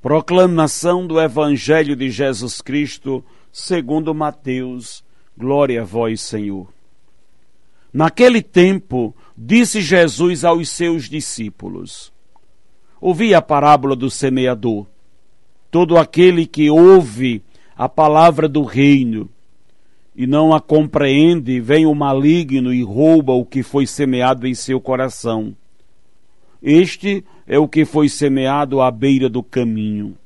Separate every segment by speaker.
Speaker 1: Proclamação do Evangelho de Jesus Cristo, segundo Mateus. Glória a vós, Senhor. Naquele tempo, disse Jesus aos seus discípulos: Ouvi a parábola do semeador. Todo aquele que ouve a palavra do reino e não a compreende, vem o maligno e rouba o que foi semeado em seu coração. Este é o que foi semeado à beira do caminho.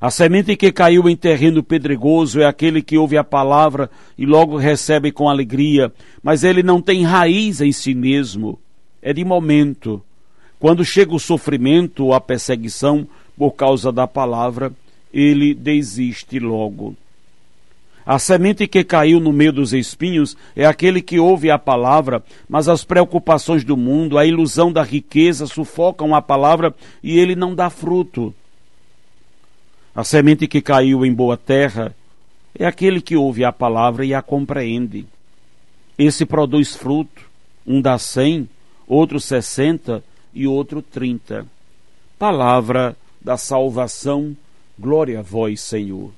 Speaker 1: A semente que caiu em terreno pedregoso é aquele que ouve a palavra e logo recebe com alegria, mas ele não tem raiz em si mesmo. É de momento. Quando chega o sofrimento ou a perseguição por causa da palavra, ele desiste logo. A semente que caiu no meio dos espinhos é aquele que ouve a palavra, mas as preocupações do mundo, a ilusão da riqueza sufocam a palavra e ele não dá fruto. A semente que caiu em boa terra é aquele que ouve a palavra e a compreende. Esse produz fruto, um dá cem, outro sessenta e outro trinta. Palavra da salvação, glória a vós, Senhor.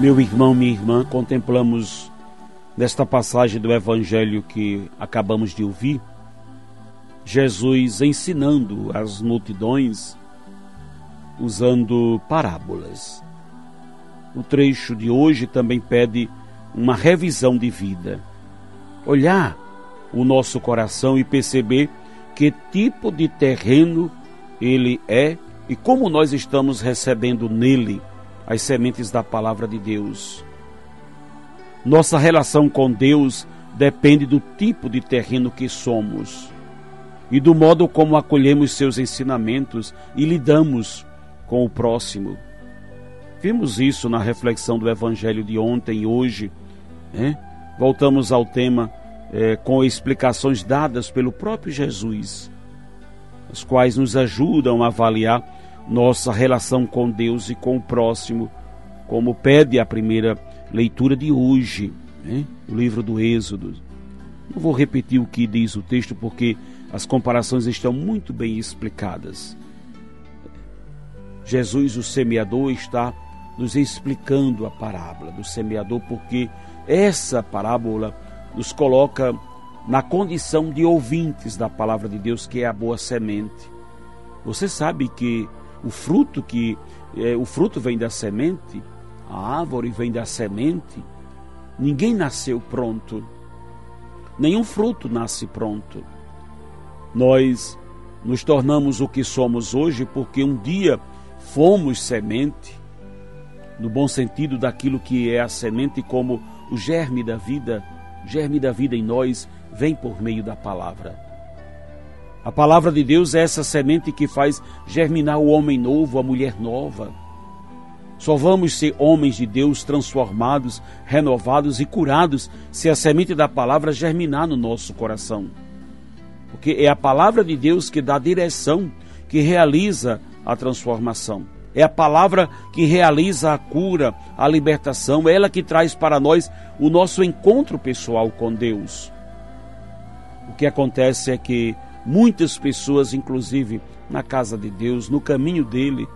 Speaker 1: Meu irmão, minha irmã, contemplamos nesta passagem do Evangelho que acabamos de ouvir, Jesus ensinando as multidões usando parábolas. O trecho de hoje também pede uma revisão de vida. Olhar o nosso coração e perceber que tipo de terreno ele é e como nós estamos recebendo nele as sementes da palavra de Deus. Nossa relação com Deus depende do tipo de terreno que somos e do modo como acolhemos seus ensinamentos e lidamos com o próximo. Vimos isso na reflexão do Evangelho de ontem e hoje. Né? Voltamos ao tema é, com explicações dadas pelo próprio Jesus, as quais nos ajudam a avaliar nossa relação com Deus e com o próximo, como pede a primeira leitura de hoje, né? o livro do Êxodo. Não vou repetir o que diz o texto porque as comparações estão muito bem explicadas. Jesus, o semeador, está nos explicando a parábola do semeador, porque essa parábola nos coloca na condição de ouvintes da palavra de Deus, que é a boa semente. Você sabe que o fruto que é, o fruto vem da semente, a árvore vem da semente. Ninguém nasceu pronto. Nenhum fruto nasce pronto. Nós nos tornamos o que somos hoje porque um dia fomos semente, no bom sentido daquilo que é a semente, como o germe da vida, germe da vida em nós vem por meio da palavra. A palavra de Deus é essa semente que faz germinar o homem novo, a mulher nova. Só vamos ser homens de Deus transformados, renovados e curados se a semente da palavra germinar no nosso coração. Porque é a palavra de Deus que dá direção, que realiza a transformação. É a palavra que realiza a cura, a libertação, é ela que traz para nós o nosso encontro pessoal com Deus. O que acontece é que Muitas pessoas, inclusive na casa de Deus, no caminho dele,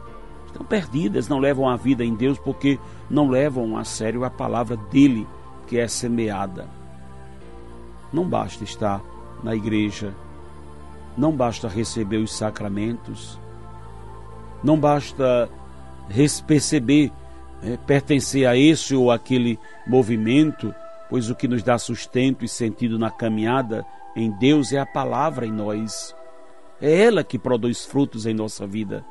Speaker 1: estão perdidas, não levam a vida em Deus porque não levam a sério a palavra dele que é semeada. Não basta estar na igreja, não basta receber os sacramentos, não basta perceber, é, pertencer a esse ou aquele movimento, pois o que nos dá sustento e sentido na caminhada em Deus é a palavra em nós. É ela que produz frutos em nossa vida.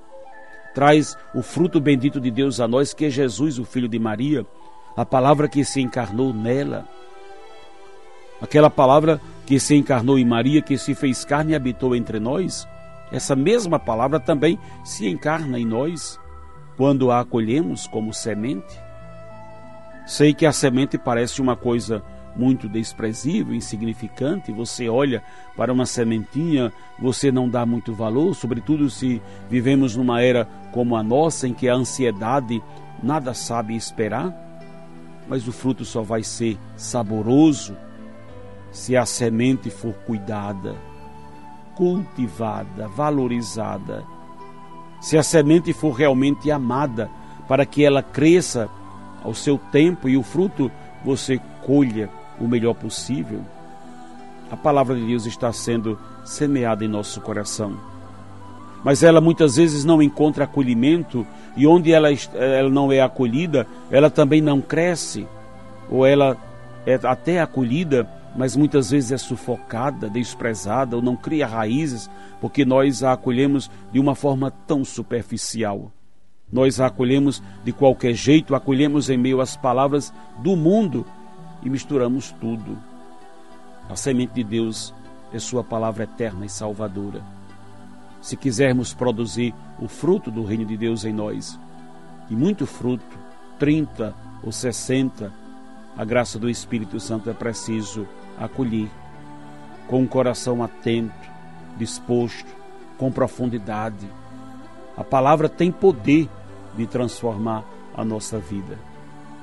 Speaker 1: traz o fruto bendito de Deus a nós, que é Jesus, o Filho de Maria, a palavra que se encarnou nela. Aquela palavra que se encarnou em Maria, que se fez carne e habitou entre nós, essa mesma palavra também se encarna em nós quando a acolhemos como semente. Sei que a semente parece uma coisa muito desprezível, insignificante, você olha para uma sementinha, você não dá muito valor, sobretudo se vivemos numa era como a nossa, em que a ansiedade nada sabe esperar, mas o fruto só vai ser saboroso se a semente for cuidada, cultivada, valorizada, se a semente for realmente amada, para que ela cresça ao seu tempo e o fruto você colha o melhor possível. A palavra de Deus está sendo semeada em nosso coração. Mas ela muitas vezes não encontra acolhimento e onde ela, ela não é acolhida, ela também não cresce. Ou ela é até acolhida, mas muitas vezes é sufocada, desprezada ou não cria raízes, porque nós a acolhemos de uma forma tão superficial. Nós a acolhemos de qualquer jeito, acolhemos em meio às palavras do mundo e misturamos tudo. A semente de Deus é Sua palavra eterna e salvadora. Se quisermos produzir o fruto do reino de Deus em nós, e muito fruto, 30 ou 60, a graça do Espírito Santo é preciso acolher com um coração atento, disposto, com profundidade. A palavra tem poder de transformar a nossa vida.